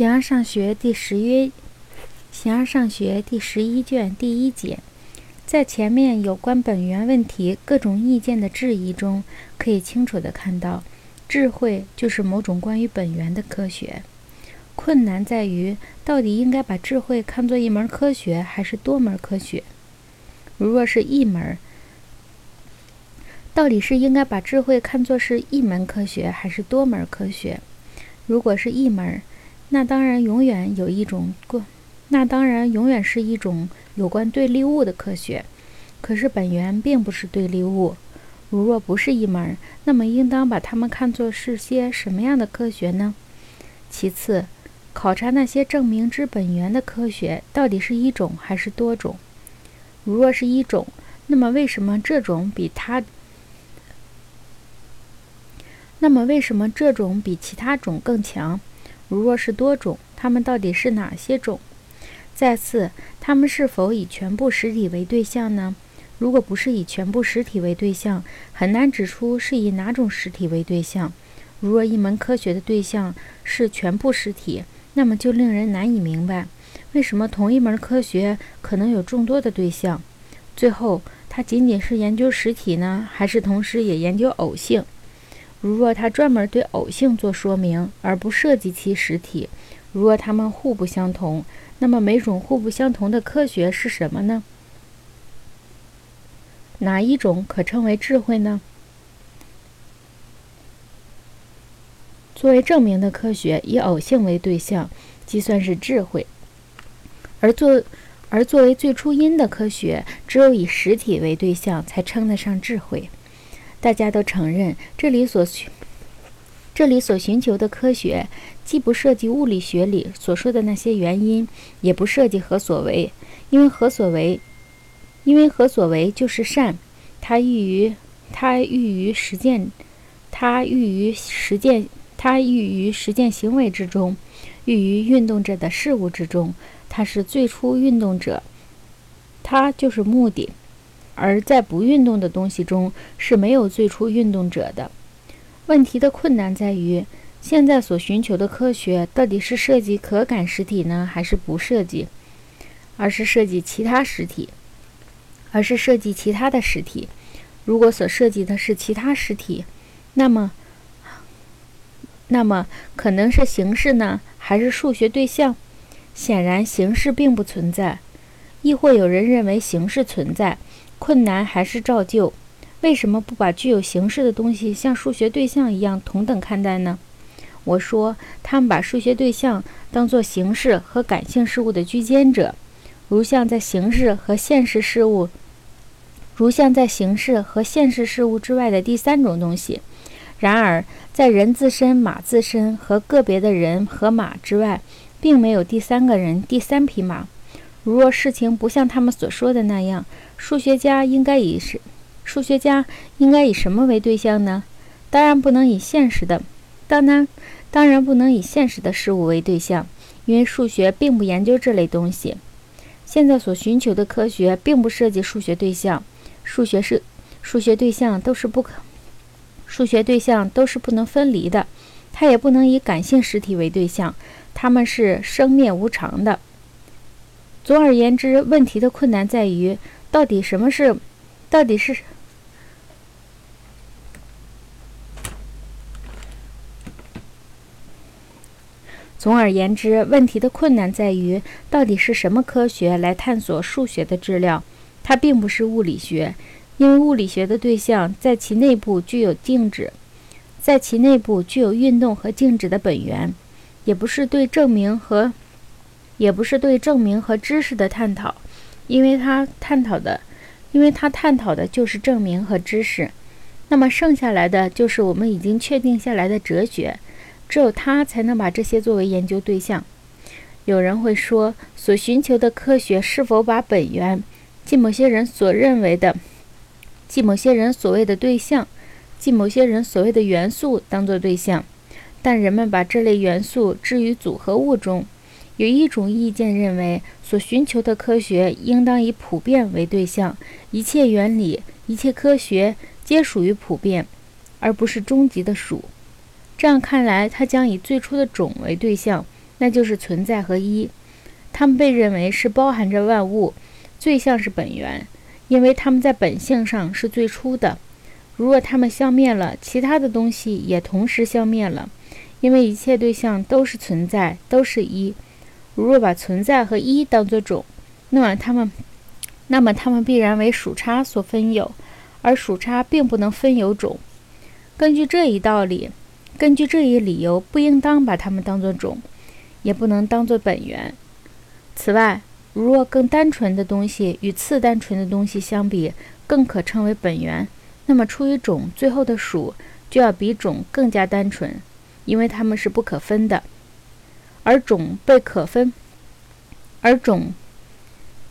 形而上学第十约，形而上学第十一卷第一节，在前面有关本源问题各种意见的质疑中，可以清楚地看到，智慧就是某种关于本源的科学。困难在于，到底应该把智慧看作一门科学，还是多门科学？如若是一门，到底是应该把智慧看作是一门科学，还是多门科学？如果是一门，那当然永远有一种过，那当然永远是一种有关对立物的科学。可是本源并不是对立物。如若不是一门，那么应当把它们看作是些什么样的科学呢？其次。考察那些证明之本源的科学到底是一种还是多种？如若是一种，那么为什么这种比它？那么为什么这种比其他种更强？如若是多种，它们到底是哪些种？再次，它们是否以全部实体为对象呢？如果不是以全部实体为对象，很难指出是以哪种实体为对象。如若一门科学的对象是全部实体，那么就令人难以明白，为什么同一门科学可能有众多的对象？最后，它仅仅是研究实体呢，还是同时也研究偶性？如若它专门对偶性做说明，而不涉及其实体，如若它们互不相同，那么每种互不相同的科学是什么呢？哪一种可称为智慧呢？作为证明的科学，以偶性为对象，即算是智慧；而作而作为最初因的科学，只有以实体为对象，才称得上智慧。大家都承认，这里所寻这里所寻求的科学，既不涉及物理学里所说的那些原因，也不涉及何所为，因为何所为，因为何所为就是善，它寓于它寓于实践，它寓于实践。它寓于实践行为之中，寓于运动者的事物之中。它是最初运动者，它就是目的。而在不运动的东西中是没有最初运动者的。问题的困难在于，现在所寻求的科学到底是涉及可感实体呢，还是不涉及？而是涉及其他实体，而是涉及其他的实体。如果所涉及的是其他实体，那么。那么可能是形式呢，还是数学对象？显然形式并不存在，亦或有人认为形式存在，困难还是照旧。为什么不把具有形式的东西像数学对象一样同等看待呢？我说，他们把数学对象当作形式和感性事物的居间者，如像在形式和现实事物，如像在形式和现实事物之外的第三种东西。然而，在人自身、马自身和个别的人和马之外，并没有第三个人、第三匹马。如若事情不像他们所说的那样，数学家应该以什数学家应该以什么为对象呢？当然不能以现实的，当然当然不能以现实的事物为对象，因为数学并不研究这类东西。现在所寻求的科学并不涉及数学对象，数学是数学对象都是不可。数学对象都是不能分离的，它也不能以感性实体为对象，它们是生灭无常的。总而言之，问题的困难在于，到底什么是，到底是。总而言之，问题的困难在于，到底是什么科学来探索数学的质量？它并不是物理学。因为物理学的对象在其内部具有静止，在其内部具有运动和静止的本源，也不是对证明和，也不是对证明和知识的探讨，因为它探讨的，因为它探讨的就是证明和知识。那么剩下来的就是我们已经确定下来的哲学，只有它才能把这些作为研究对象。有人会说，所寻求的科学是否把本源，即某些人所认为的。即某些人所谓的对象，即某些人所谓的元素当作对象，但人们把这类元素置于组合物中。有一种意见认为，所寻求的科学应当以普遍为对象，一切原理、一切科学皆属于普遍，而不是终极的属。这样看来，它将以最初的种为对象，那就是存在和一。它们被认为是包含着万物，最像是本源，因为它们在本性上是最初的。如若它们消灭了，其他的东西也同时消灭了，因为一切对象都是存在，都是一。如若把存在和一当作种，那么它们，那么它们必然为属差所分有，而属差并不能分有种。根据这一道理，根据这一理由，不应当把它们当作种，也不能当作本源。此外，如若更单纯的东西与次单纯的东西相比，更可称为本源。那么，出于种最后的属就要比种更加单纯，因为它们是不可分的，而种被可分，而种，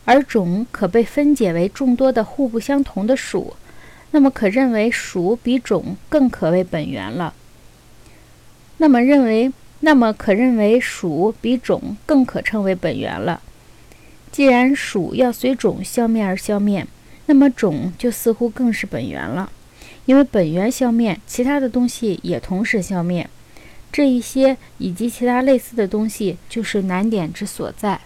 而种可被分解为众多的互不相同的属，那么可认为属比种更可为本源了。那么认为，那么可认为属比种更可称为本源了。既然属要随种消灭而消灭。那么种就似乎更是本源了，因为本源消灭，其他的东西也同时消灭。这一些以及其他类似的东西，就是难点之所在。